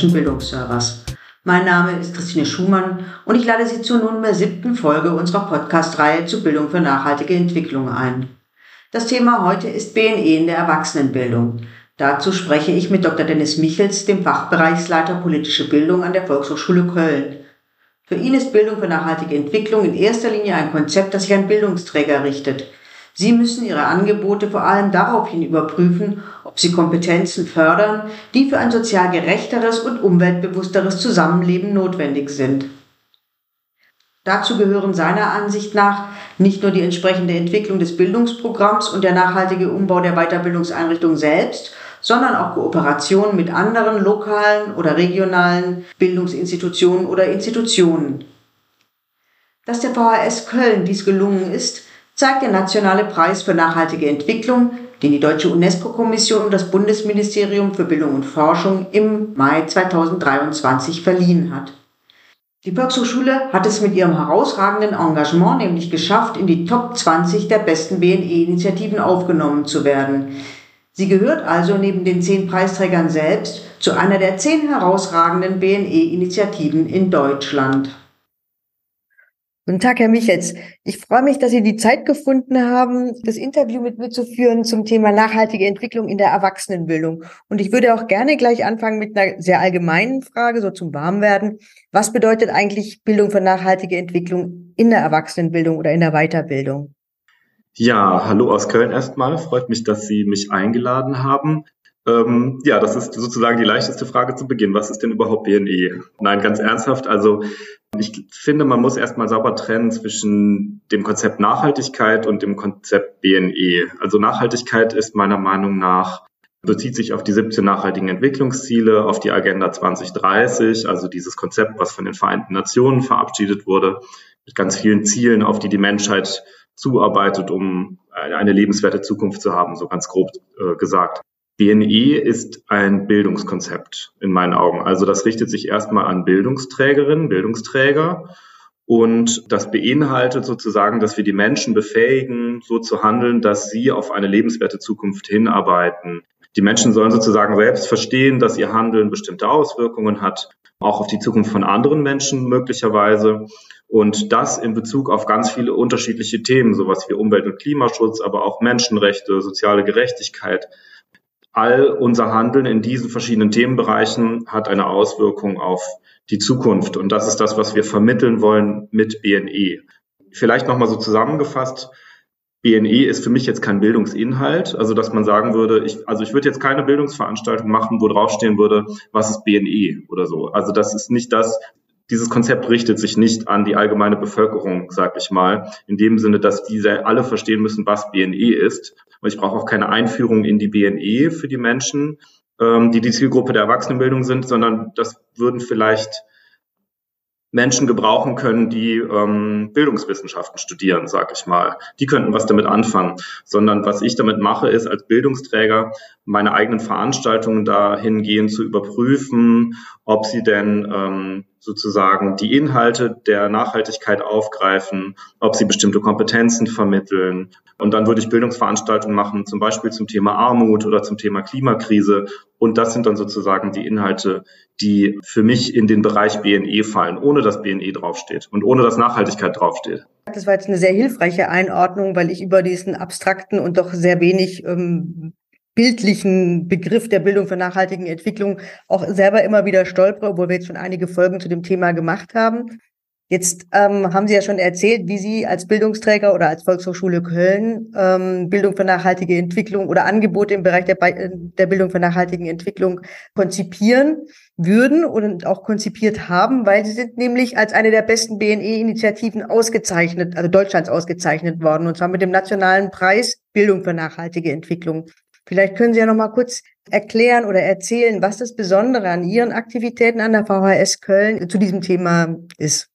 deutschen Bildungsservers. Mein Name ist Christine Schumann und ich lade Sie zur nunmehr siebten Folge unserer Podcast-Reihe zur Bildung für nachhaltige Entwicklung ein. Das Thema heute ist BNE in der Erwachsenenbildung. Dazu spreche ich mit Dr. Dennis Michels, dem Fachbereichsleiter politische Bildung an der Volkshochschule Köln. Für ihn ist Bildung für nachhaltige Entwicklung in erster Linie ein Konzept, das sich an Bildungsträger richtet. Sie müssen ihre Angebote vor allem daraufhin überprüfen, sie Kompetenzen fördern, die für ein sozial gerechteres und umweltbewussteres Zusammenleben notwendig sind. Dazu gehören seiner Ansicht nach nicht nur die entsprechende Entwicklung des Bildungsprogramms und der nachhaltige Umbau der Weiterbildungseinrichtung selbst, sondern auch Kooperationen mit anderen lokalen oder regionalen Bildungsinstitutionen oder Institutionen. Dass der VHS Köln dies gelungen ist, zeigt der Nationale Preis für nachhaltige Entwicklung, den die Deutsche UNESCO-Kommission und das Bundesministerium für Bildung und Forschung im Mai 2023 verliehen hat. Die Volkshochschule hat es mit ihrem herausragenden Engagement nämlich geschafft, in die Top 20 der besten BNE-Initiativen aufgenommen zu werden. Sie gehört also neben den zehn Preisträgern selbst zu einer der zehn herausragenden BNE-Initiativen in Deutschland. Guten Tag, Herr Michels. Ich freue mich, dass Sie die Zeit gefunden haben, das Interview mit mir zu führen zum Thema nachhaltige Entwicklung in der Erwachsenenbildung. Und ich würde auch gerne gleich anfangen mit einer sehr allgemeinen Frage, so zum Warmwerden. Was bedeutet eigentlich Bildung für nachhaltige Entwicklung in der Erwachsenenbildung oder in der Weiterbildung? Ja, hallo aus Köln erstmal. Freut mich, dass Sie mich eingeladen haben. Ähm, ja, das ist sozusagen die leichteste Frage zu Beginn. Was ist denn überhaupt BNE? Nein, ganz ernsthaft. Also ich finde, man muss erstmal sauber trennen zwischen dem Konzept Nachhaltigkeit und dem Konzept BNE. Also Nachhaltigkeit ist meiner Meinung nach bezieht sich auf die 17 nachhaltigen Entwicklungsziele, auf die Agenda 2030, also dieses Konzept, was von den Vereinten Nationen verabschiedet wurde, mit ganz vielen Zielen, auf die die Menschheit zuarbeitet, um eine lebenswerte Zukunft zu haben, so ganz grob äh, gesagt. BNE ist ein Bildungskonzept in meinen Augen. Also das richtet sich erstmal an Bildungsträgerinnen, Bildungsträger. Und das beinhaltet sozusagen, dass wir die Menschen befähigen, so zu handeln, dass sie auf eine lebenswerte Zukunft hinarbeiten. Die Menschen sollen sozusagen selbst verstehen, dass ihr Handeln bestimmte Auswirkungen hat, auch auf die Zukunft von anderen Menschen möglicherweise. Und das in Bezug auf ganz viele unterschiedliche Themen, sowas wie Umwelt- und Klimaschutz, aber auch Menschenrechte, soziale Gerechtigkeit, all unser Handeln in diesen verschiedenen Themenbereichen hat eine Auswirkung auf die Zukunft. Und das ist das, was wir vermitteln wollen mit BNE. Vielleicht nochmal so zusammengefasst. BNE ist für mich jetzt kein Bildungsinhalt, also dass man sagen würde, ich, also ich würde jetzt keine Bildungsveranstaltung machen, wo draufstehen würde, was ist BNE oder so. Also das ist nicht das, dieses Konzept richtet sich nicht an die allgemeine Bevölkerung, sag ich mal, in dem Sinne, dass diese alle verstehen müssen, was BNE ist. Und ich brauche auch keine Einführung in die BNE für die Menschen, ähm, die die Zielgruppe der Erwachsenenbildung sind, sondern das würden vielleicht Menschen gebrauchen können, die ähm, Bildungswissenschaften studieren, sag ich mal. Die könnten was damit anfangen. Sondern was ich damit mache, ist als Bildungsträger meine eigenen Veranstaltungen dahingehend zu überprüfen, ob sie denn ähm, sozusagen die Inhalte der Nachhaltigkeit aufgreifen, ob sie bestimmte Kompetenzen vermitteln. Und dann würde ich Bildungsveranstaltungen machen, zum Beispiel zum Thema Armut oder zum Thema Klimakrise. Und das sind dann sozusagen die Inhalte, die für mich in den Bereich BNE fallen, ohne dass BNE draufsteht und ohne dass Nachhaltigkeit draufsteht. Das war jetzt eine sehr hilfreiche Einordnung, weil ich über diesen abstrakten und doch sehr wenig ähm, bildlichen Begriff der Bildung für nachhaltigen Entwicklung auch selber immer wieder stolpere, obwohl wir jetzt schon einige Folgen zu dem Thema gemacht haben. Jetzt ähm, haben Sie ja schon erzählt, wie Sie als Bildungsträger oder als Volkshochschule Köln ähm, Bildung für nachhaltige Entwicklung oder Angebote im Bereich der, der Bildung für nachhaltigen Entwicklung konzipieren würden und auch konzipiert haben, weil Sie sind nämlich als eine der besten BNE-Initiativen ausgezeichnet, also Deutschlands ausgezeichnet worden, und zwar mit dem Nationalen Preis Bildung für nachhaltige Entwicklung. Vielleicht können Sie ja noch mal kurz erklären oder erzählen, was das Besondere an Ihren Aktivitäten an der VHS Köln zu diesem Thema ist.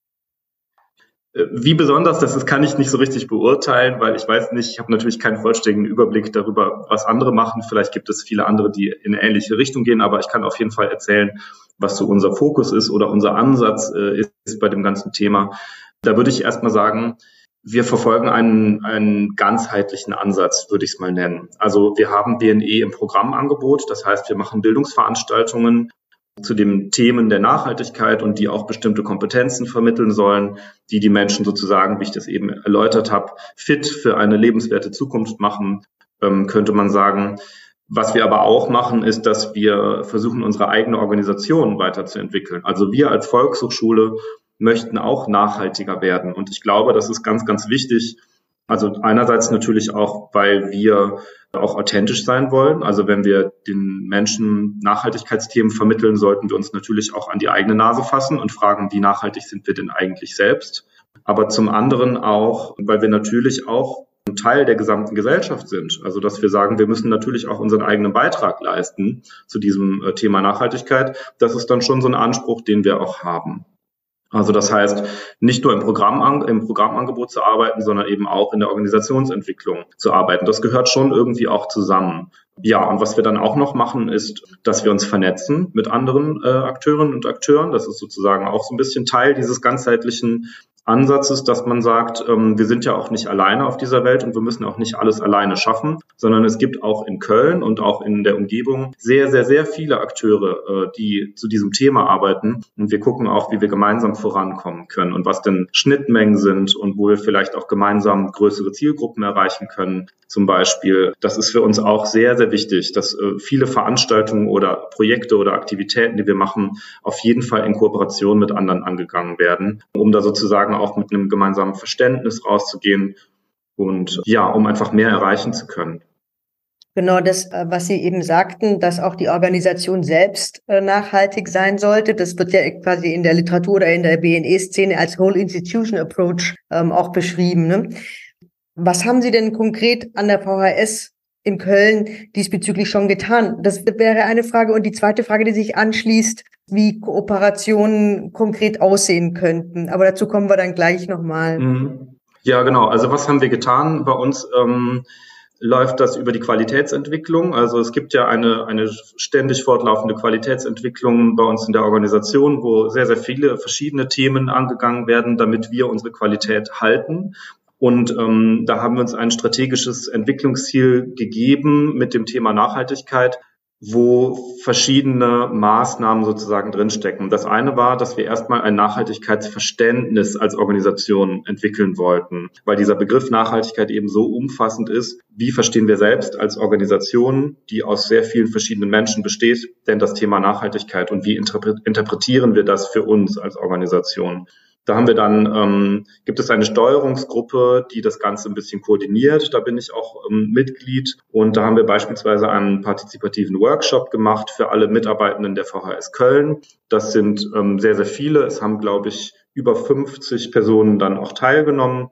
Wie besonders das ist, kann ich nicht so richtig beurteilen, weil ich weiß nicht, ich habe natürlich keinen vollständigen Überblick darüber, was andere machen. Vielleicht gibt es viele andere, die in eine ähnliche Richtung gehen, aber ich kann auf jeden Fall erzählen, was so unser Fokus ist oder unser Ansatz äh, ist bei dem ganzen Thema. Da würde ich erstmal sagen, wir verfolgen einen, einen ganzheitlichen Ansatz, würde ich es mal nennen. Also wir haben BNE im Programmangebot, das heißt, wir machen Bildungsveranstaltungen zu den Themen der Nachhaltigkeit und die auch bestimmte Kompetenzen vermitteln sollen, die die Menschen sozusagen, wie ich das eben erläutert habe, fit für eine lebenswerte Zukunft machen, ähm, könnte man sagen. Was wir aber auch machen, ist, dass wir versuchen, unsere eigene Organisation weiterzuentwickeln. Also wir als Volkshochschule möchten auch nachhaltiger werden. Und ich glaube, das ist ganz, ganz wichtig. Also einerseits natürlich auch, weil wir auch authentisch sein wollen. Also wenn wir den Menschen Nachhaltigkeitsthemen vermitteln, sollten wir uns natürlich auch an die eigene Nase fassen und fragen, wie nachhaltig sind wir denn eigentlich selbst? Aber zum anderen auch, weil wir natürlich auch ein Teil der gesamten Gesellschaft sind. Also dass wir sagen, wir müssen natürlich auch unseren eigenen Beitrag leisten zu diesem äh, Thema Nachhaltigkeit. Das ist dann schon so ein Anspruch, den wir auch haben. Also das heißt, nicht nur im, Programm, im Programmangebot zu arbeiten, sondern eben auch in der Organisationsentwicklung zu arbeiten. Das gehört schon irgendwie auch zusammen. Ja, und was wir dann auch noch machen, ist, dass wir uns vernetzen mit anderen äh, Akteurinnen und Akteuren. Das ist sozusagen auch so ein bisschen Teil dieses ganzheitlichen Ansatzes, dass man sagt, ähm, wir sind ja auch nicht alleine auf dieser Welt und wir müssen auch nicht alles alleine schaffen, sondern es gibt auch in Köln und auch in der Umgebung sehr, sehr, sehr viele Akteure, äh, die zu diesem Thema arbeiten. Und wir gucken auch, wie wir gemeinsam vorankommen können und was denn Schnittmengen sind und wo wir vielleicht auch gemeinsam größere Zielgruppen erreichen können. Zum Beispiel, das ist für uns auch sehr, sehr wichtig, dass äh, viele Veranstaltungen oder Projekte oder Aktivitäten, die wir machen, auf jeden Fall in Kooperation mit anderen angegangen werden, um da sozusagen auch mit einem gemeinsamen Verständnis rauszugehen und ja, um einfach mehr erreichen zu können. Genau das, äh, was Sie eben sagten, dass auch die Organisation selbst äh, nachhaltig sein sollte. Das wird ja quasi in der Literatur oder in der BNE-Szene als Whole Institution Approach ähm, auch beschrieben. Ne? Was haben Sie denn konkret an der VHS in Köln diesbezüglich schon getan? Das wäre eine Frage. Und die zweite Frage, die sich anschließt, wie Kooperationen konkret aussehen könnten. Aber dazu kommen wir dann gleich nochmal. Mhm. Ja, genau. Also was haben wir getan? Bei uns ähm, läuft das über die Qualitätsentwicklung. Also es gibt ja eine, eine ständig fortlaufende Qualitätsentwicklung bei uns in der Organisation, wo sehr, sehr viele verschiedene Themen angegangen werden, damit wir unsere Qualität halten. Und ähm, da haben wir uns ein strategisches Entwicklungsziel gegeben mit dem Thema Nachhaltigkeit, wo verschiedene Maßnahmen sozusagen drinstecken. Das eine war, dass wir erstmal ein Nachhaltigkeitsverständnis als Organisation entwickeln wollten, weil dieser Begriff Nachhaltigkeit eben so umfassend ist. Wie verstehen wir selbst als Organisation, die aus sehr vielen verschiedenen Menschen besteht, denn das Thema Nachhaltigkeit und wie interpretieren wir das für uns als Organisation? Da haben wir dann, ähm, gibt es eine Steuerungsgruppe, die das Ganze ein bisschen koordiniert. Da bin ich auch ähm, Mitglied. Und da haben wir beispielsweise einen partizipativen Workshop gemacht für alle Mitarbeitenden der VHS Köln. Das sind ähm, sehr, sehr viele. Es haben, glaube ich, über 50 Personen dann auch teilgenommen.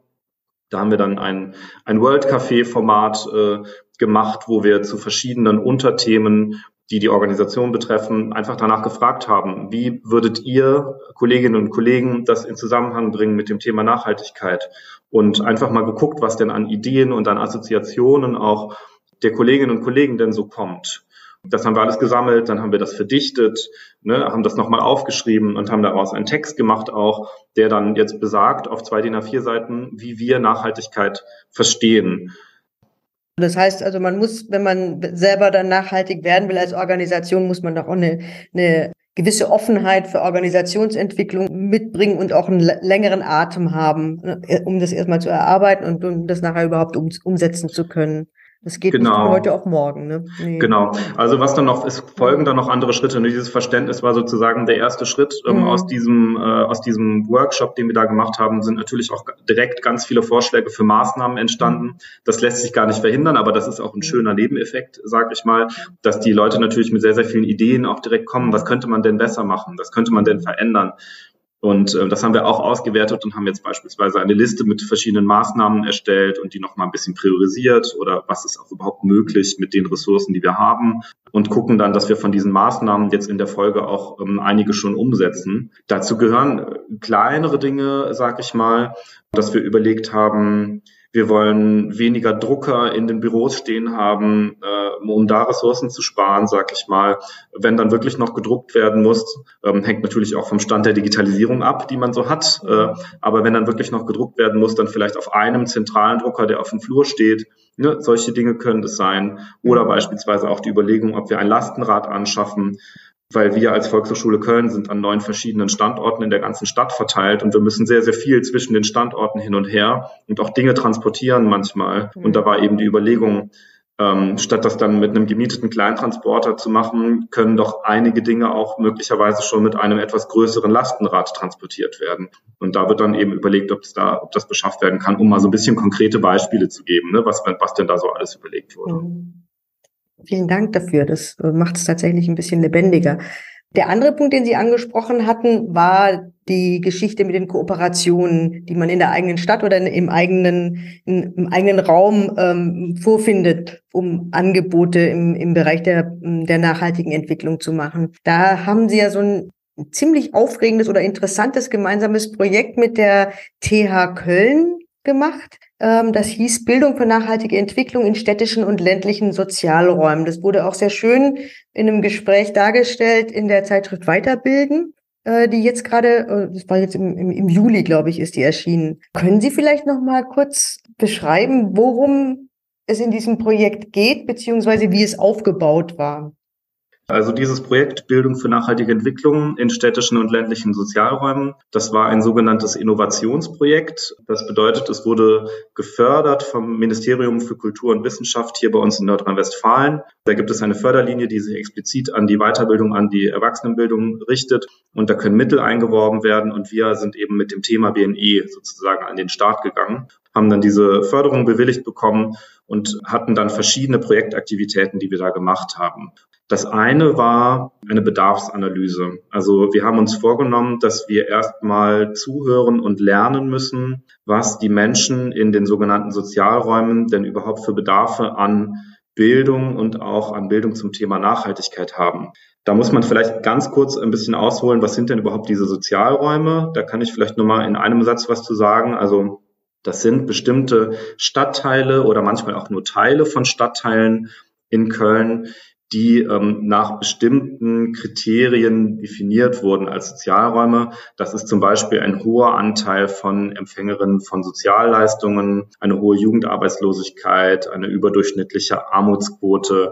Da haben wir dann ein, ein World Café Format äh, gemacht, wo wir zu verschiedenen Unterthemen die die Organisation betreffen, einfach danach gefragt haben, wie würdet ihr, Kolleginnen und Kollegen, das in Zusammenhang bringen mit dem Thema Nachhaltigkeit? Und einfach mal geguckt, was denn an Ideen und an Assoziationen auch der Kolleginnen und Kollegen denn so kommt. Das haben wir alles gesammelt, dann haben wir das verdichtet, ne, haben das nochmal aufgeschrieben und haben daraus einen Text gemacht auch, der dann jetzt besagt auf zwei DIN A4 Seiten, wie wir Nachhaltigkeit verstehen. Das heißt also, man muss, wenn man selber dann nachhaltig werden will als Organisation, muss man doch auch eine, eine gewisse Offenheit für Organisationsentwicklung mitbringen und auch einen längeren Atem haben, ne, um das erstmal zu erarbeiten und um das nachher überhaupt um, umsetzen zu können. Das geht genau. nicht von heute auf morgen. Ne? Nee. Genau. Also was dann noch, es folgen dann noch andere Schritte. Und dieses Verständnis war sozusagen der erste Schritt ähm, mhm. aus diesem äh, aus diesem Workshop, den wir da gemacht haben, sind natürlich auch direkt ganz viele Vorschläge für Maßnahmen entstanden. Das lässt sich gar nicht verhindern, aber das ist auch ein mhm. schöner Nebeneffekt, sage ich mal, dass die Leute natürlich mit sehr sehr vielen Ideen auch direkt kommen. Was könnte man denn besser machen? Was könnte man denn verändern? Und äh, das haben wir auch ausgewertet und haben jetzt beispielsweise eine Liste mit verschiedenen Maßnahmen erstellt und die nochmal ein bisschen priorisiert oder was ist auch überhaupt möglich mit den Ressourcen, die wir haben und gucken dann, dass wir von diesen Maßnahmen jetzt in der Folge auch ähm, einige schon umsetzen. Dazu gehören kleinere Dinge, sag ich mal, dass wir überlegt haben, wir wollen weniger Drucker in den Büros stehen haben, äh, um da Ressourcen zu sparen, sag ich mal. Wenn dann wirklich noch gedruckt werden muss, ähm, hängt natürlich auch vom Stand der Digitalisierung ab, die man so hat. Äh, aber wenn dann wirklich noch gedruckt werden muss, dann vielleicht auf einem zentralen Drucker, der auf dem Flur steht. Ne, solche Dinge können es sein. Oder beispielsweise auch die Überlegung, ob wir ein Lastenrad anschaffen weil wir als Volkshochschule Köln sind an neun verschiedenen Standorten in der ganzen Stadt verteilt und wir müssen sehr, sehr viel zwischen den Standorten hin und her und auch Dinge transportieren manchmal. Mhm. Und da war eben die Überlegung, ähm, statt das dann mit einem gemieteten Kleintransporter zu machen, können doch einige Dinge auch möglicherweise schon mit einem etwas größeren Lastenrad transportiert werden. Und da wird dann eben überlegt, ob, es da, ob das beschafft werden kann, um mal so ein bisschen konkrete Beispiele zu geben, ne, was, was denn da so alles überlegt wurde. Mhm. Vielen Dank dafür. Das äh, macht es tatsächlich ein bisschen lebendiger. Der andere Punkt, den Sie angesprochen hatten, war die Geschichte mit den Kooperationen, die man in der eigenen Stadt oder im eigenen, im eigenen Raum ähm, vorfindet, um Angebote im, im Bereich der, der nachhaltigen Entwicklung zu machen. Da haben Sie ja so ein ziemlich aufregendes oder interessantes gemeinsames Projekt mit der TH Köln gemacht. Ähm, das hieß Bildung für nachhaltige Entwicklung in städtischen und ländlichen Sozialräumen. Das wurde auch sehr schön in einem Gespräch dargestellt in der Zeitschrift Weiterbilden, äh, die jetzt gerade, äh, das war jetzt im, im, Juli, glaube ich, ist die erschienen. Können Sie vielleicht noch mal kurz beschreiben, worum es in diesem Projekt geht, beziehungsweise wie es aufgebaut war? Also dieses Projekt Bildung für nachhaltige Entwicklung in städtischen und ländlichen Sozialräumen, das war ein sogenanntes Innovationsprojekt. Das bedeutet, es wurde gefördert vom Ministerium für Kultur und Wissenschaft hier bei uns in Nordrhein-Westfalen. Da gibt es eine Förderlinie, die sich explizit an die Weiterbildung, an die Erwachsenenbildung richtet. Und da können Mittel eingeworben werden. Und wir sind eben mit dem Thema BNE sozusagen an den Start gegangen, haben dann diese Förderung bewilligt bekommen und hatten dann verschiedene Projektaktivitäten, die wir da gemacht haben. Das eine war eine Bedarfsanalyse. Also wir haben uns vorgenommen, dass wir erstmal zuhören und lernen müssen, was die Menschen in den sogenannten Sozialräumen denn überhaupt für Bedarfe an Bildung und auch an Bildung zum Thema Nachhaltigkeit haben. Da muss man vielleicht ganz kurz ein bisschen ausholen, was sind denn überhaupt diese Sozialräume? Da kann ich vielleicht nur mal in einem Satz was zu sagen. Also das sind bestimmte Stadtteile oder manchmal auch nur Teile von Stadtteilen in Köln, die ähm, nach bestimmten Kriterien definiert wurden als Sozialräume. Das ist zum Beispiel ein hoher Anteil von Empfängerinnen von Sozialleistungen, eine hohe Jugendarbeitslosigkeit, eine überdurchschnittliche Armutsquote.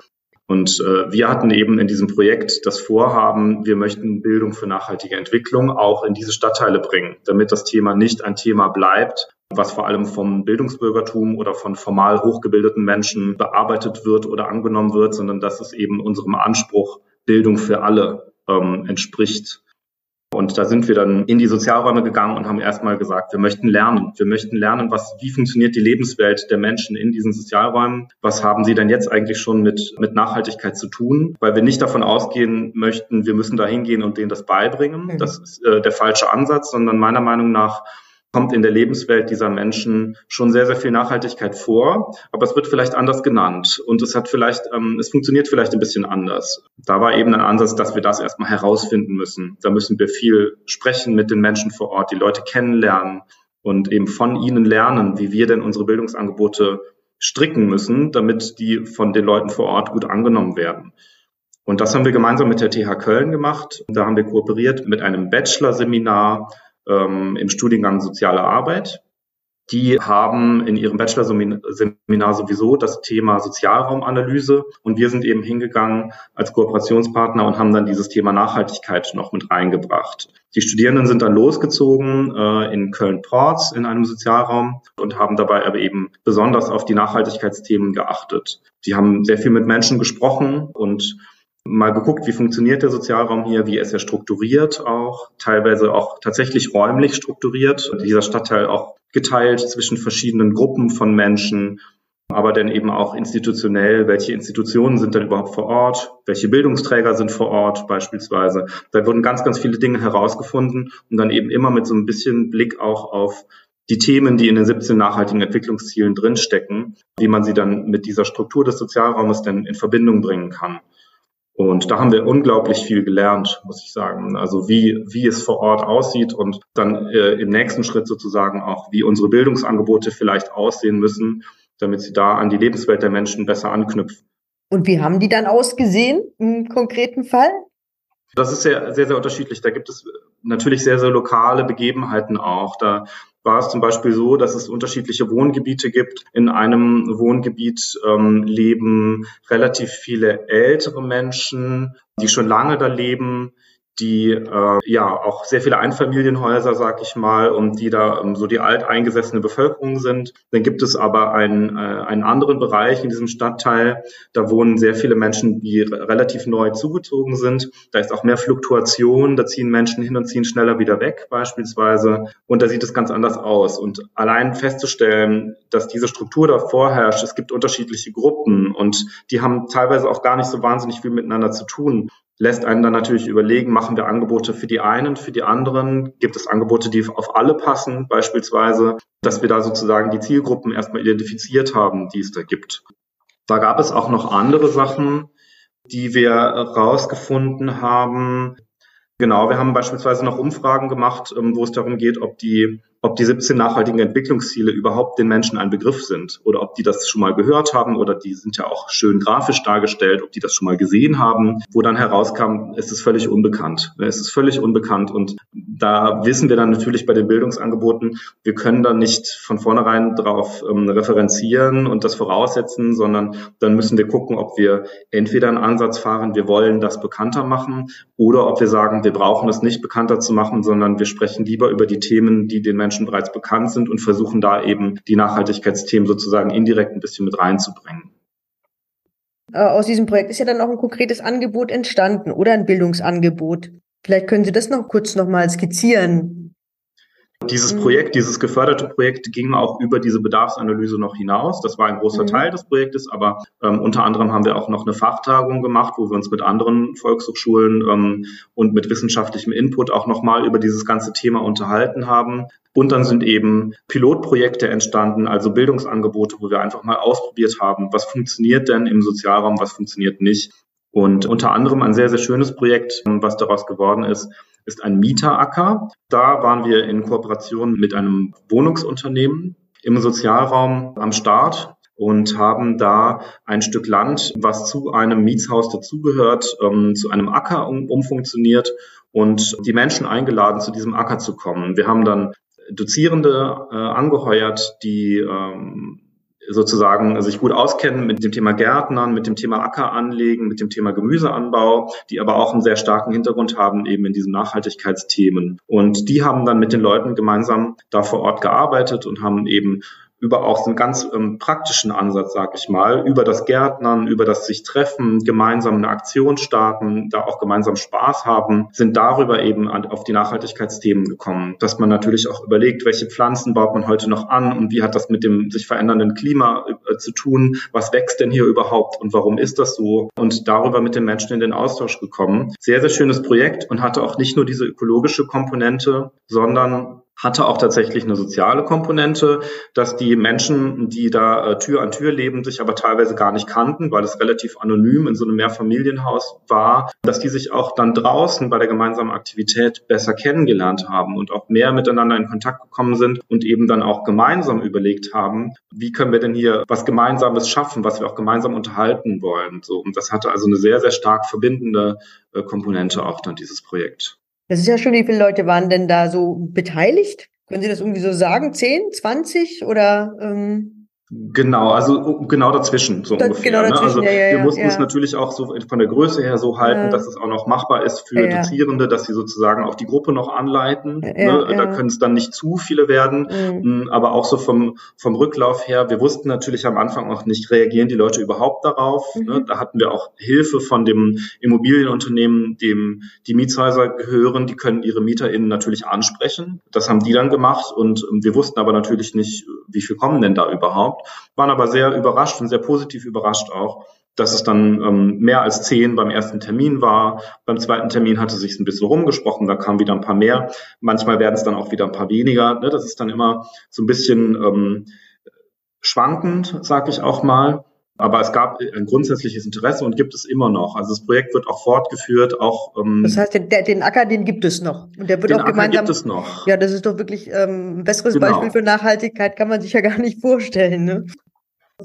Und äh, wir hatten eben in diesem Projekt das Vorhaben, wir möchten Bildung für nachhaltige Entwicklung auch in diese Stadtteile bringen, damit das Thema nicht ein Thema bleibt, was vor allem vom Bildungsbürgertum oder von formal hochgebildeten Menschen bearbeitet wird oder angenommen wird, sondern dass es eben unserem Anspruch Bildung für alle ähm, entspricht. Und da sind wir dann in die Sozialräume gegangen und haben erstmal gesagt, wir möchten lernen. Wir möchten lernen, was, wie funktioniert die Lebenswelt der Menschen in diesen Sozialräumen? Was haben sie denn jetzt eigentlich schon mit, mit Nachhaltigkeit zu tun? Weil wir nicht davon ausgehen möchten, wir müssen da hingehen und denen das beibringen. Mhm. Das ist äh, der falsche Ansatz, sondern meiner Meinung nach kommt in der Lebenswelt dieser Menschen schon sehr, sehr viel Nachhaltigkeit vor, aber es wird vielleicht anders genannt und es hat vielleicht, ähm, es funktioniert vielleicht ein bisschen anders. Da war eben ein Ansatz, dass wir das erstmal herausfinden müssen. Da müssen wir viel sprechen mit den Menschen vor Ort, die Leute kennenlernen und eben von ihnen lernen, wie wir denn unsere Bildungsangebote stricken müssen, damit die von den Leuten vor Ort gut angenommen werden. Und das haben wir gemeinsam mit der TH Köln gemacht. Da haben wir kooperiert mit einem Bachelor-Seminar ähm, im Studiengang Soziale Arbeit. Die haben in ihrem Bachelor-Seminar sowieso das Thema Sozialraumanalyse und wir sind eben hingegangen als Kooperationspartner und haben dann dieses Thema Nachhaltigkeit noch mit reingebracht. Die Studierenden sind dann losgezogen äh, in Köln-Ports in einem Sozialraum und haben dabei aber eben besonders auf die Nachhaltigkeitsthemen geachtet. Sie haben sehr viel mit Menschen gesprochen und mal geguckt, wie funktioniert der Sozialraum hier, wie ist er strukturiert auch, teilweise auch tatsächlich räumlich strukturiert. Dieser Stadtteil auch geteilt zwischen verschiedenen Gruppen von Menschen, aber dann eben auch institutionell, welche Institutionen sind dann überhaupt vor Ort, welche Bildungsträger sind vor Ort beispielsweise. Da wurden ganz, ganz viele Dinge herausgefunden und dann eben immer mit so ein bisschen Blick auch auf die Themen, die in den 17 nachhaltigen Entwicklungszielen drinstecken, wie man sie dann mit dieser Struktur des Sozialraumes denn in Verbindung bringen kann. Und da haben wir unglaublich viel gelernt, muss ich sagen. Also wie, wie es vor Ort aussieht und dann äh, im nächsten Schritt sozusagen auch, wie unsere Bildungsangebote vielleicht aussehen müssen, damit sie da an die Lebenswelt der Menschen besser anknüpfen. Und wie haben die dann ausgesehen im konkreten Fall? Das ist sehr, sehr, sehr unterschiedlich. Da gibt es natürlich sehr, sehr lokale Begebenheiten auch. Da war es zum Beispiel so, dass es unterschiedliche Wohngebiete gibt. In einem Wohngebiet ähm, leben relativ viele ältere Menschen, die schon lange da leben die äh, ja auch sehr viele Einfamilienhäuser, sag ich mal, und die da ähm, so die alteingesessene Bevölkerung sind. Dann gibt es aber einen, äh, einen anderen Bereich in diesem Stadtteil, da wohnen sehr viele Menschen, die relativ neu zugezogen sind. Da ist auch mehr Fluktuation, da ziehen Menschen hin und ziehen schneller wieder weg beispielsweise. Und da sieht es ganz anders aus. Und allein festzustellen, dass diese Struktur da vorherrscht, es gibt unterschiedliche Gruppen und die haben teilweise auch gar nicht so wahnsinnig viel miteinander zu tun lässt einen dann natürlich überlegen, machen wir Angebote für die einen, für die anderen? Gibt es Angebote, die auf alle passen, beispielsweise, dass wir da sozusagen die Zielgruppen erstmal identifiziert haben, die es da gibt. Da gab es auch noch andere Sachen, die wir rausgefunden haben. Genau, wir haben beispielsweise noch Umfragen gemacht, ähm, wo es darum geht, ob die ob die 17 nachhaltigen Entwicklungsziele überhaupt den Menschen ein Begriff sind oder ob die das schon mal gehört haben oder die sind ja auch schön grafisch dargestellt, ob die das schon mal gesehen haben, wo dann herauskam, es ist völlig unbekannt. Es ist völlig unbekannt und da wissen wir dann natürlich bei den Bildungsangeboten, wir können da nicht von vornherein darauf ähm, referenzieren und das voraussetzen, sondern dann müssen wir gucken, ob wir entweder einen Ansatz fahren, wir wollen das bekannter machen oder ob wir sagen, wir brauchen es nicht bekannter zu machen, sondern wir sprechen lieber über die Themen, die den Menschen Menschen bereits bekannt sind und versuchen da eben die Nachhaltigkeitsthemen sozusagen indirekt ein bisschen mit reinzubringen. Äh, aus diesem Projekt ist ja dann auch ein konkretes Angebot entstanden oder ein Bildungsangebot. Vielleicht können Sie das noch kurz nochmal skizzieren, dieses. Projekt, dieses geförderte Projekt ging auch über diese Bedarfsanalyse noch hinaus. Das war ein großer mhm. Teil des Projektes, aber ähm, unter anderem haben wir auch noch eine Fachtagung gemacht, wo wir uns mit anderen Volkshochschulen ähm, und mit wissenschaftlichem Input auch nochmal über dieses ganze Thema unterhalten haben. Und dann sind eben Pilotprojekte entstanden, also Bildungsangebote, wo wir einfach mal ausprobiert haben, was funktioniert denn im Sozialraum, was funktioniert nicht. Und unter anderem ein sehr, sehr schönes Projekt, was daraus geworden ist, ist ein Mieteracker. Da waren wir in Kooperation mit einem Wohnungsunternehmen im Sozialraum am Start und haben da ein Stück Land, was zu einem Mietshaus dazugehört, ähm, zu einem Acker um, umfunktioniert und die Menschen eingeladen, zu diesem Acker zu kommen. Wir haben dann Dozierende äh, angeheuert, die ähm, sozusagen sich gut auskennen mit dem Thema Gärtnern, mit dem Thema Acker anlegen, mit dem Thema Gemüseanbau, die aber auch einen sehr starken Hintergrund haben eben in diesen Nachhaltigkeitsthemen. Und die haben dann mit den Leuten gemeinsam da vor Ort gearbeitet und haben eben über auch so einen ganz ähm, praktischen Ansatz, sag ich mal, über das Gärtnern, über das sich treffen, gemeinsam eine Aktion starten, da auch gemeinsam Spaß haben, sind darüber eben an, auf die Nachhaltigkeitsthemen gekommen. Dass man natürlich auch überlegt, welche Pflanzen baut man heute noch an und wie hat das mit dem sich verändernden Klima äh, zu tun, was wächst denn hier überhaupt und warum ist das so? Und darüber mit den Menschen in den Austausch gekommen. Sehr, sehr schönes Projekt und hatte auch nicht nur diese ökologische Komponente, sondern hatte auch tatsächlich eine soziale Komponente, dass die Menschen, die da äh, Tür an Tür leben, sich aber teilweise gar nicht kannten, weil es relativ anonym in so einem Mehrfamilienhaus war, dass die sich auch dann draußen bei der gemeinsamen Aktivität besser kennengelernt haben und auch mehr miteinander in Kontakt gekommen sind und eben dann auch gemeinsam überlegt haben, wie können wir denn hier was Gemeinsames schaffen, was wir auch gemeinsam unterhalten wollen. So, und das hatte also eine sehr, sehr stark verbindende äh, Komponente auch dann dieses Projekt. Das ist ja schon, wie viele Leute waren denn da so beteiligt? Können Sie das irgendwie so sagen? Zehn, zwanzig oder? Ähm Genau, also genau dazwischen so das, ungefähr. Genau dazwischen, ne? Also ja, ja, wir mussten ja. es natürlich auch so von der Größe her so halten, dass es auch noch machbar ist für Dozierende, dass sie sozusagen auch die Gruppe noch anleiten. Ne? Da können es dann nicht zu viele werden, mhm. aber auch so vom vom Rücklauf her. Wir wussten natürlich am Anfang auch nicht, reagieren die Leute überhaupt darauf. Ne? Mhm. Ne? Da hatten wir auch Hilfe von dem Immobilienunternehmen, dem die Mietshäuser gehören. Die können ihre MieterInnen natürlich ansprechen. Das haben die dann gemacht und wir wussten aber natürlich nicht, wie viel kommen denn da überhaupt waren aber sehr überrascht und sehr positiv überrascht auch, dass es dann ähm, mehr als zehn beim ersten Termin war. Beim zweiten Termin hatte sich ein bisschen rumgesprochen, da kamen wieder ein paar mehr. Manchmal werden es dann auch wieder ein paar weniger. Ne? Das ist dann immer so ein bisschen ähm, schwankend, sag ich auch mal. Aber es gab ein grundsätzliches Interesse und gibt es immer noch. Also das Projekt wird auch fortgeführt, auch. Ähm, das heißt, den, den Acker, den gibt es noch. Und der wird den auch Acker gemeinsam. gibt es noch. Ja, das ist doch wirklich ähm, ein besseres genau. Beispiel für Nachhaltigkeit kann man sich ja gar nicht vorstellen. Ne?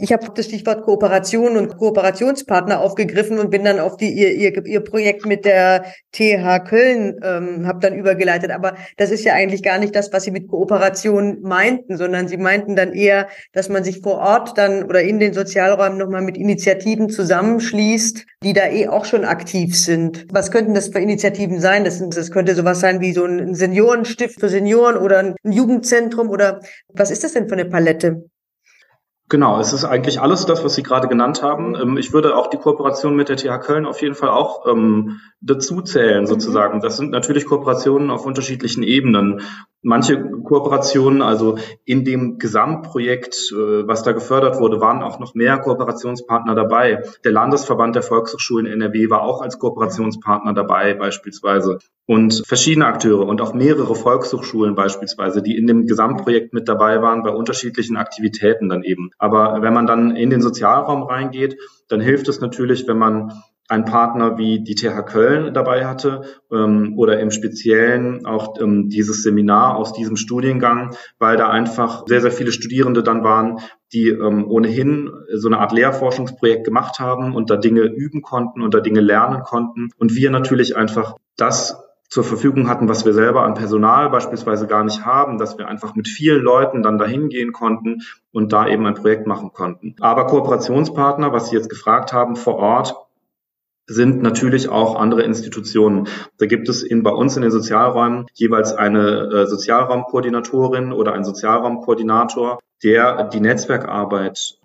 Ich habe das Stichwort Kooperation und Kooperationspartner aufgegriffen und bin dann auf die ihr, ihr, ihr Projekt mit der TH Köln ähm, habe dann übergeleitet. Aber das ist ja eigentlich gar nicht das, was Sie mit Kooperation meinten, sondern Sie meinten dann eher, dass man sich vor Ort dann oder in den Sozialräumen nochmal mit Initiativen zusammenschließt, die da eh auch schon aktiv sind. Was könnten das für Initiativen sein? Das, das könnte sowas sein wie so ein Seniorenstift für Senioren oder ein Jugendzentrum oder was ist das denn für eine Palette? Genau, es ist eigentlich alles das, was Sie gerade genannt haben. Ähm, ich würde auch die Kooperation mit der TH Köln auf jeden Fall auch ähm, dazu zählen, mhm. sozusagen. Das sind natürlich Kooperationen auf unterschiedlichen Ebenen. Manche Kooperationen, also in dem Gesamtprojekt, äh, was da gefördert wurde, waren auch noch mehr Kooperationspartner dabei. Der Landesverband der Volkshochschulen NRW war auch als Kooperationspartner dabei beispielsweise und verschiedene Akteure und auch mehrere Volkshochschulen beispielsweise, die in dem Gesamtprojekt mit dabei waren bei unterschiedlichen Aktivitäten dann eben. Aber wenn man dann in den Sozialraum reingeht, dann hilft es natürlich, wenn man einen Partner wie die TH Köln dabei hatte ähm, oder im Speziellen auch ähm, dieses Seminar aus diesem Studiengang, weil da einfach sehr, sehr viele Studierende dann waren, die ähm, ohnehin so eine Art Lehrforschungsprojekt gemacht haben und da Dinge üben konnten und da Dinge lernen konnten. Und wir natürlich einfach das zur Verfügung hatten, was wir selber an Personal beispielsweise gar nicht haben, dass wir einfach mit vielen Leuten dann dahin gehen konnten und da eben ein Projekt machen konnten. Aber Kooperationspartner, was Sie jetzt gefragt haben, vor Ort, sind natürlich auch andere Institutionen. Da gibt es in, bei uns in den Sozialräumen jeweils eine äh, Sozialraumkoordinatorin oder ein Sozialraumkoordinator, der die Netzwerkarbeit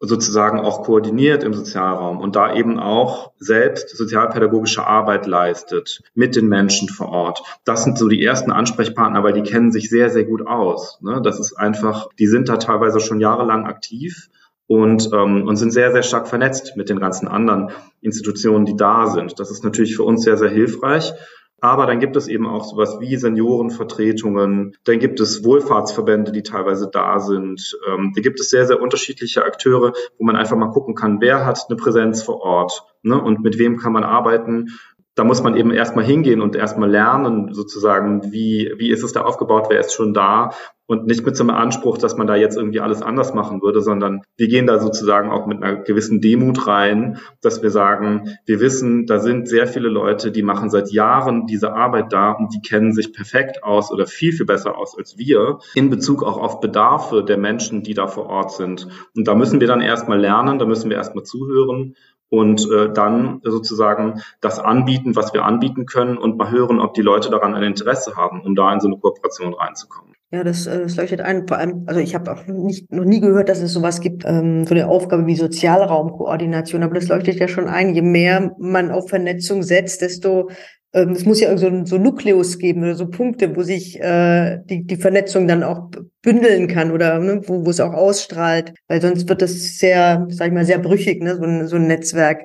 sozusagen auch koordiniert im Sozialraum und da eben auch selbst sozialpädagogische Arbeit leistet mit den Menschen vor Ort. Das sind so die ersten Ansprechpartner, weil die kennen sich sehr, sehr gut aus. Ne? Das ist einfach, die sind da teilweise schon jahrelang aktiv und, ähm, und sind sehr, sehr stark vernetzt mit den ganzen anderen Institutionen, die da sind. Das ist natürlich für uns sehr, sehr hilfreich. Aber dann gibt es eben auch sowas wie Seniorenvertretungen, dann gibt es Wohlfahrtsverbände, die teilweise da sind. Ähm, da gibt es sehr, sehr unterschiedliche Akteure, wo man einfach mal gucken kann, wer hat eine Präsenz vor Ort ne, und mit wem kann man arbeiten da muss man eben erstmal hingehen und erstmal lernen, sozusagen, wie, wie ist es da aufgebaut, wer ist schon da und nicht mit so einem Anspruch, dass man da jetzt irgendwie alles anders machen würde, sondern wir gehen da sozusagen auch mit einer gewissen Demut rein, dass wir sagen, wir wissen, da sind sehr viele Leute, die machen seit Jahren diese Arbeit da und die kennen sich perfekt aus oder viel, viel besser aus als wir in Bezug auch auf Bedarfe der Menschen, die da vor Ort sind. Und da müssen wir dann erstmal lernen, da müssen wir erstmal zuhören und äh, dann sozusagen das anbieten, was wir anbieten können und mal hören, ob die Leute daran ein Interesse haben, um da in so eine Kooperation reinzukommen. Ja, das, äh, das leuchtet ein. Vor allem, also ich habe auch nicht, noch nie gehört, dass es sowas gibt, ähm, so eine Aufgabe wie Sozialraumkoordination, aber das leuchtet ja schon ein. Je mehr man auf Vernetzung setzt, desto ähm, es muss ja so ein so Nukleus geben oder so Punkte, wo sich äh, die, die Vernetzung dann auch bündeln kann oder ne, wo, wo es auch ausstrahlt, weil sonst wird das sehr, sag ich mal, sehr brüchig, ne, so ein, so ein Netzwerk.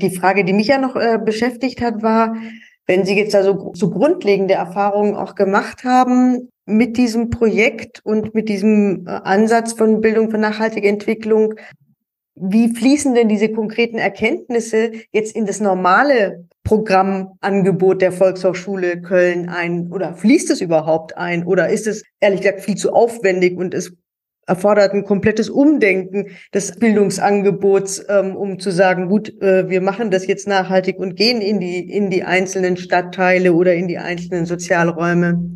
Die Frage, die mich ja noch äh, beschäftigt hat, war, wenn Sie jetzt da so, so grundlegende Erfahrungen auch gemacht haben mit diesem Projekt und mit diesem äh, Ansatz von Bildung für nachhaltige Entwicklung, wie fließen denn diese konkreten Erkenntnisse jetzt in das normale Programmangebot der Volkshochschule Köln ein? Oder fließt es überhaupt ein? Oder ist es ehrlich gesagt viel zu aufwendig und es erfordert ein komplettes Umdenken des Bildungsangebots, ähm, um zu sagen, gut, äh, wir machen das jetzt nachhaltig und gehen in die, in die einzelnen Stadtteile oder in die einzelnen Sozialräume?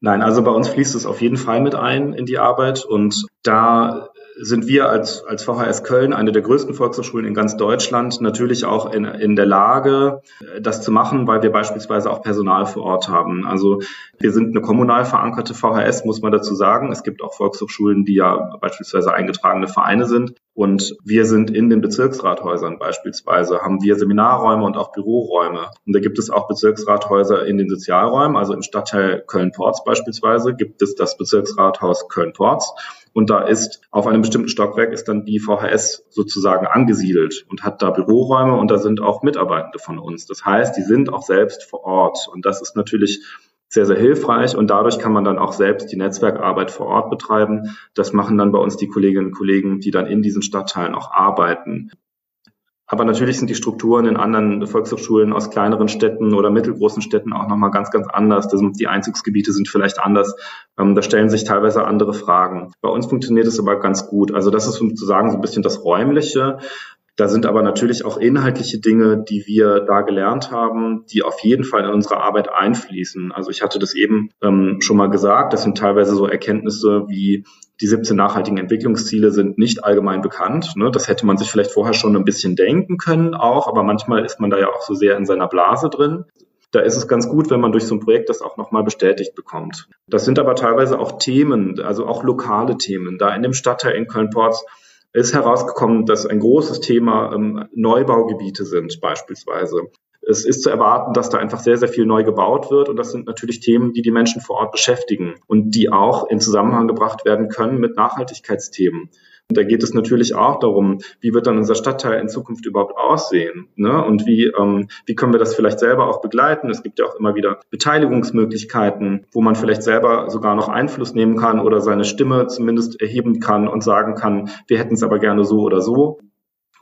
Nein, also bei uns fließt es auf jeden Fall mit ein in die Arbeit und da sind wir als, als VHS Köln, eine der größten Volkshochschulen in ganz Deutschland, natürlich auch in, in der Lage, das zu machen, weil wir beispielsweise auch Personal vor Ort haben. Also wir sind eine kommunal verankerte VHS, muss man dazu sagen. Es gibt auch Volkshochschulen, die ja beispielsweise eingetragene Vereine sind. Und wir sind in den Bezirksrathäusern beispielsweise, haben wir Seminarräume und auch Büroräume. Und da gibt es auch Bezirksrathäuser in den Sozialräumen, also im Stadtteil Köln-Porz beispielsweise gibt es das Bezirksrathaus Köln-Porz. Und da ist auf einem bestimmten Stockwerk ist dann die VHS sozusagen angesiedelt und hat da Büroräume und da sind auch Mitarbeitende von uns. Das heißt, die sind auch selbst vor Ort. Und das ist natürlich sehr, sehr hilfreich und dadurch kann man dann auch selbst die Netzwerkarbeit vor Ort betreiben. Das machen dann bei uns die Kolleginnen und Kollegen, die dann in diesen Stadtteilen auch arbeiten. Aber natürlich sind die Strukturen in anderen Volkshochschulen aus kleineren Städten oder mittelgroßen Städten auch nochmal ganz, ganz anders. die Einzugsgebiete sind vielleicht anders. Ähm, da stellen sich teilweise andere Fragen. Bei uns funktioniert es aber ganz gut. Also das ist sozusagen so ein bisschen das Räumliche. Da sind aber natürlich auch inhaltliche Dinge, die wir da gelernt haben, die auf jeden Fall in unsere Arbeit einfließen. Also ich hatte das eben ähm, schon mal gesagt, das sind teilweise so Erkenntnisse wie die 17 nachhaltigen Entwicklungsziele sind nicht allgemein bekannt. Ne? Das hätte man sich vielleicht vorher schon ein bisschen denken können auch, aber manchmal ist man da ja auch so sehr in seiner Blase drin. Da ist es ganz gut, wenn man durch so ein Projekt das auch nochmal bestätigt bekommt. Das sind aber teilweise auch Themen, also auch lokale Themen. Da in dem Stadtteil in Köln-Porz ist herausgekommen, dass ein großes Thema ähm, Neubaugebiete sind beispielsweise. Es ist zu erwarten, dass da einfach sehr, sehr viel neu gebaut wird. Und das sind natürlich Themen, die die Menschen vor Ort beschäftigen und die auch in Zusammenhang gebracht werden können mit Nachhaltigkeitsthemen. Und da geht es natürlich auch darum, wie wird dann unser Stadtteil in Zukunft überhaupt aussehen? Ne? Und wie, ähm, wie können wir das vielleicht selber auch begleiten? Es gibt ja auch immer wieder Beteiligungsmöglichkeiten, wo man vielleicht selber sogar noch Einfluss nehmen kann oder seine Stimme zumindest erheben kann und sagen kann, wir hätten es aber gerne so oder so.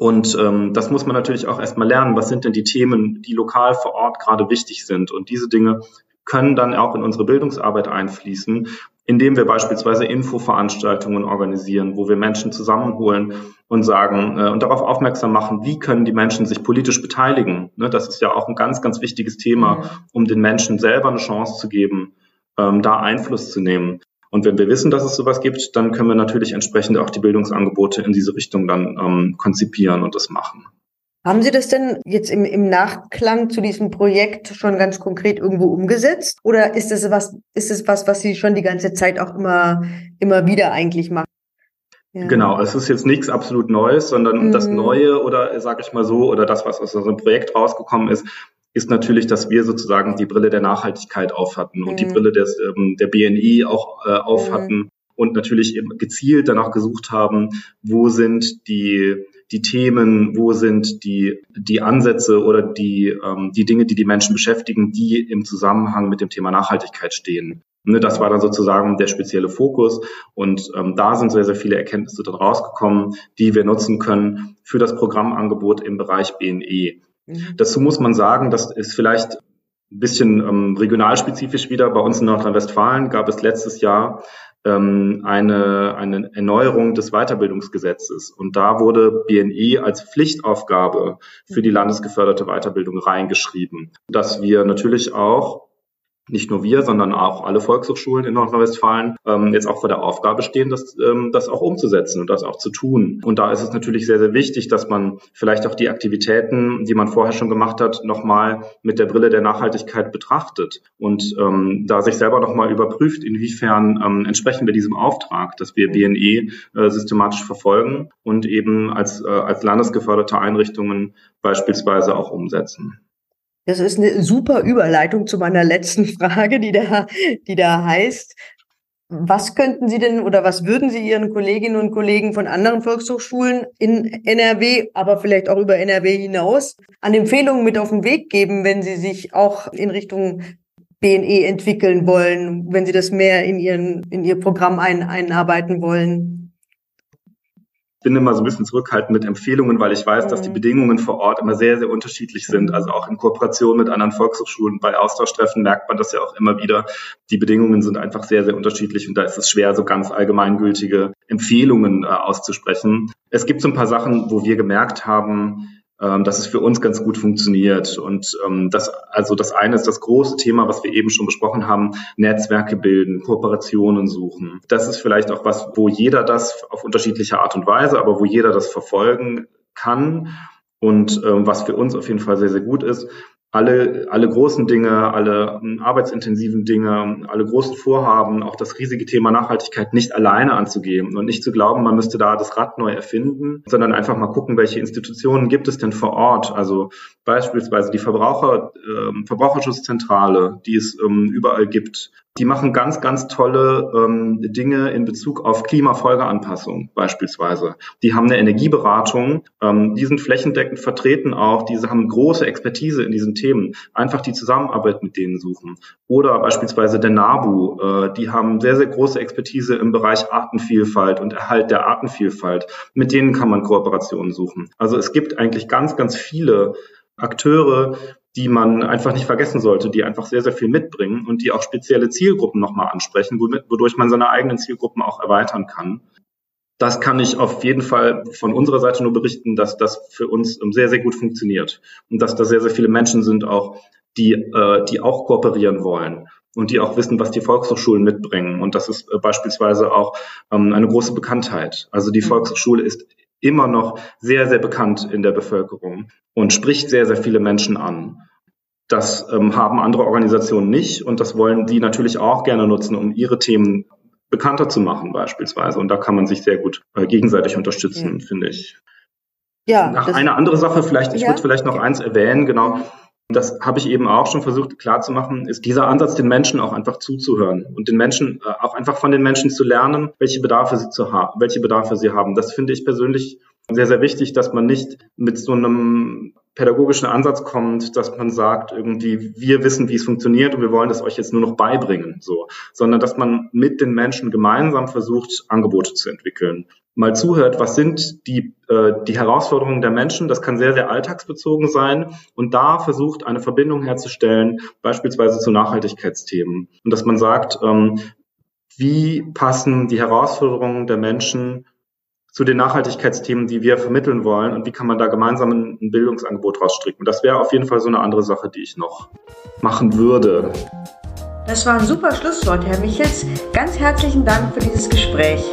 Und ähm, das muss man natürlich auch erstmal lernen. Was sind denn die Themen, die lokal vor Ort gerade wichtig sind? Und diese Dinge können dann auch in unsere Bildungsarbeit einfließen, indem wir beispielsweise Infoveranstaltungen organisieren, wo wir Menschen zusammenholen und sagen äh, und darauf aufmerksam machen, wie können die Menschen sich politisch beteiligen. Ne, das ist ja auch ein ganz, ganz wichtiges Thema, um den Menschen selber eine Chance zu geben, ähm, da Einfluss zu nehmen. Und wenn wir wissen, dass es sowas gibt, dann können wir natürlich entsprechend auch die Bildungsangebote in diese Richtung dann ähm, konzipieren und das machen. Haben Sie das denn jetzt im, im Nachklang zu diesem Projekt schon ganz konkret irgendwo umgesetzt? Oder ist es was, ist es was, was Sie schon die ganze Zeit auch immer, immer wieder eigentlich machen? Ja. Genau, es ist jetzt nichts absolut Neues, sondern mhm. das Neue oder sage ich mal so, oder das, was aus unserem Projekt rausgekommen ist, ist natürlich, dass wir sozusagen die Brille der Nachhaltigkeit aufhatten und mhm. die Brille des, ähm, der BNI auch äh, aufhatten mhm. und natürlich eben gezielt danach gesucht haben, wo sind die die Themen, wo sind die, die Ansätze oder die, ähm, die Dinge, die die Menschen beschäftigen, die im Zusammenhang mit dem Thema Nachhaltigkeit stehen. Ne, das war dann sozusagen der spezielle Fokus und ähm, da sind sehr, sehr viele Erkenntnisse dann rausgekommen, die wir nutzen können für das Programmangebot im Bereich BNE. Mhm. Dazu muss man sagen, das ist vielleicht ein bisschen ähm, regionalspezifisch wieder. Bei uns in Nordrhein-Westfalen gab es letztes Jahr ähm, eine, eine Erneuerung des Weiterbildungsgesetzes. Und da wurde BNI als Pflichtaufgabe für die mhm. landesgeförderte Weiterbildung reingeschrieben, dass wir natürlich auch nicht nur wir, sondern auch alle Volkshochschulen in Nordrhein-Westfalen ähm, jetzt auch vor der Aufgabe stehen, das, ähm, das auch umzusetzen und das auch zu tun. Und da ist es natürlich sehr, sehr wichtig, dass man vielleicht auch die Aktivitäten, die man vorher schon gemacht hat, nochmal mit der Brille der Nachhaltigkeit betrachtet und ähm, da sich selber nochmal überprüft, inwiefern ähm, entsprechen wir diesem Auftrag, dass wir BNE äh, systematisch verfolgen und eben als, äh, als landesgeförderte Einrichtungen beispielsweise auch umsetzen. Das ist eine super Überleitung zu meiner letzten Frage, die da, die da heißt, was könnten Sie denn oder was würden Sie Ihren Kolleginnen und Kollegen von anderen Volkshochschulen in NRW, aber vielleicht auch über NRW hinaus, an Empfehlungen mit auf den Weg geben, wenn Sie sich auch in Richtung BNE entwickeln wollen, wenn Sie das mehr in, Ihren, in Ihr Programm ein, einarbeiten wollen? Bin immer so ein bisschen zurückhaltend mit Empfehlungen, weil ich weiß, dass die mhm. Bedingungen vor Ort immer sehr, sehr unterschiedlich sind. Mhm. Also auch in Kooperation mit anderen Volkshochschulen, bei Austauschtreffen merkt man das ja auch immer wieder. Die Bedingungen sind einfach sehr, sehr unterschiedlich und da ist es schwer, so ganz allgemeingültige Empfehlungen äh, auszusprechen. Es gibt so ein paar Sachen, wo wir gemerkt haben, ähm, dass es für uns ganz gut funktioniert. Und ähm, das, also das eine ist das große Thema, was wir eben schon besprochen haben, Netzwerke bilden, Kooperationen suchen. Das ist vielleicht auch was, wo jeder das auf unterschiedliche Art und Weise, aber wo jeder das verfolgen kann. Und ähm, was für uns auf jeden Fall sehr, sehr gut ist, alle, alle großen Dinge, alle ähm, arbeitsintensiven Dinge, alle großen Vorhaben, auch das riesige Thema Nachhaltigkeit nicht alleine anzugehen und nicht zu glauben, man müsste da das Rad neu erfinden, sondern einfach mal gucken, welche Institutionen gibt es denn vor Ort. Also beispielsweise die Verbraucher, äh, Verbraucherschutzzentrale, die es ähm, überall gibt, Die machen ganz, ganz tolle ähm, Dinge in Bezug auf Klimafolgeanpassung beispielsweise. Die haben eine Energieberatung, ähm, die sind flächendeckend vertreten auch, diese haben große Expertise in diesen Themen. Einfach die Zusammenarbeit mit denen suchen. Oder beispielsweise der NABU, äh, die haben sehr, sehr große Expertise im Bereich Artenvielfalt und Erhalt der Artenvielfalt. Mit denen kann man Kooperationen suchen. Also es gibt eigentlich ganz, ganz viele Akteure, die man einfach nicht vergessen sollte, die einfach sehr, sehr viel mitbringen und die auch spezielle Zielgruppen nochmal ansprechen, wodurch man seine eigenen Zielgruppen auch erweitern kann. Das kann ich auf jeden Fall von unserer Seite nur berichten, dass das für uns sehr, sehr gut funktioniert und dass da sehr, sehr viele Menschen sind auch, die, äh, die auch kooperieren wollen und die auch wissen, was die Volkshochschulen mitbringen. Und das ist äh, beispielsweise auch ähm, eine große Bekanntheit. Also die mhm. Volkshochschule ist immer noch sehr, sehr bekannt in der Bevölkerung und spricht sehr, sehr viele Menschen an. Das ähm, haben andere Organisationen nicht und das wollen die natürlich auch gerne nutzen, um ihre Themen bekannter zu machen beispielsweise. Und da kann man sich sehr gut äh, gegenseitig unterstützen, ja. finde ich. Ja. Nach eine andere Sache vielleicht, ich ja. würde vielleicht noch eins erwähnen, genau. Das habe ich eben auch schon versucht klarzumachen, ist dieser Ansatz, den Menschen auch einfach zuzuhören und den Menschen äh, auch einfach von den Menschen zu lernen, welche Bedarfe sie zu haben, welche Bedarfe sie haben. Das finde ich persönlich sehr, sehr wichtig, dass man nicht mit so einem pädagogischen Ansatz kommt, dass man sagt, irgendwie, wir wissen, wie es funktioniert und wir wollen das euch jetzt nur noch beibringen, so, sondern dass man mit den Menschen gemeinsam versucht, Angebote zu entwickeln. Mal zuhört, was sind die, äh, die Herausforderungen der Menschen, das kann sehr, sehr alltagsbezogen sein und da versucht, eine Verbindung herzustellen, beispielsweise zu Nachhaltigkeitsthemen. Und dass man sagt, ähm, wie passen die Herausforderungen der Menschen zu den Nachhaltigkeitsthemen, die wir vermitteln wollen und wie kann man da gemeinsam ein Bildungsangebot rausstricken. Das wäre auf jeden Fall so eine andere Sache, die ich noch machen würde. Das war ein super Schlusswort, Herr Michels. Ganz herzlichen Dank für dieses Gespräch.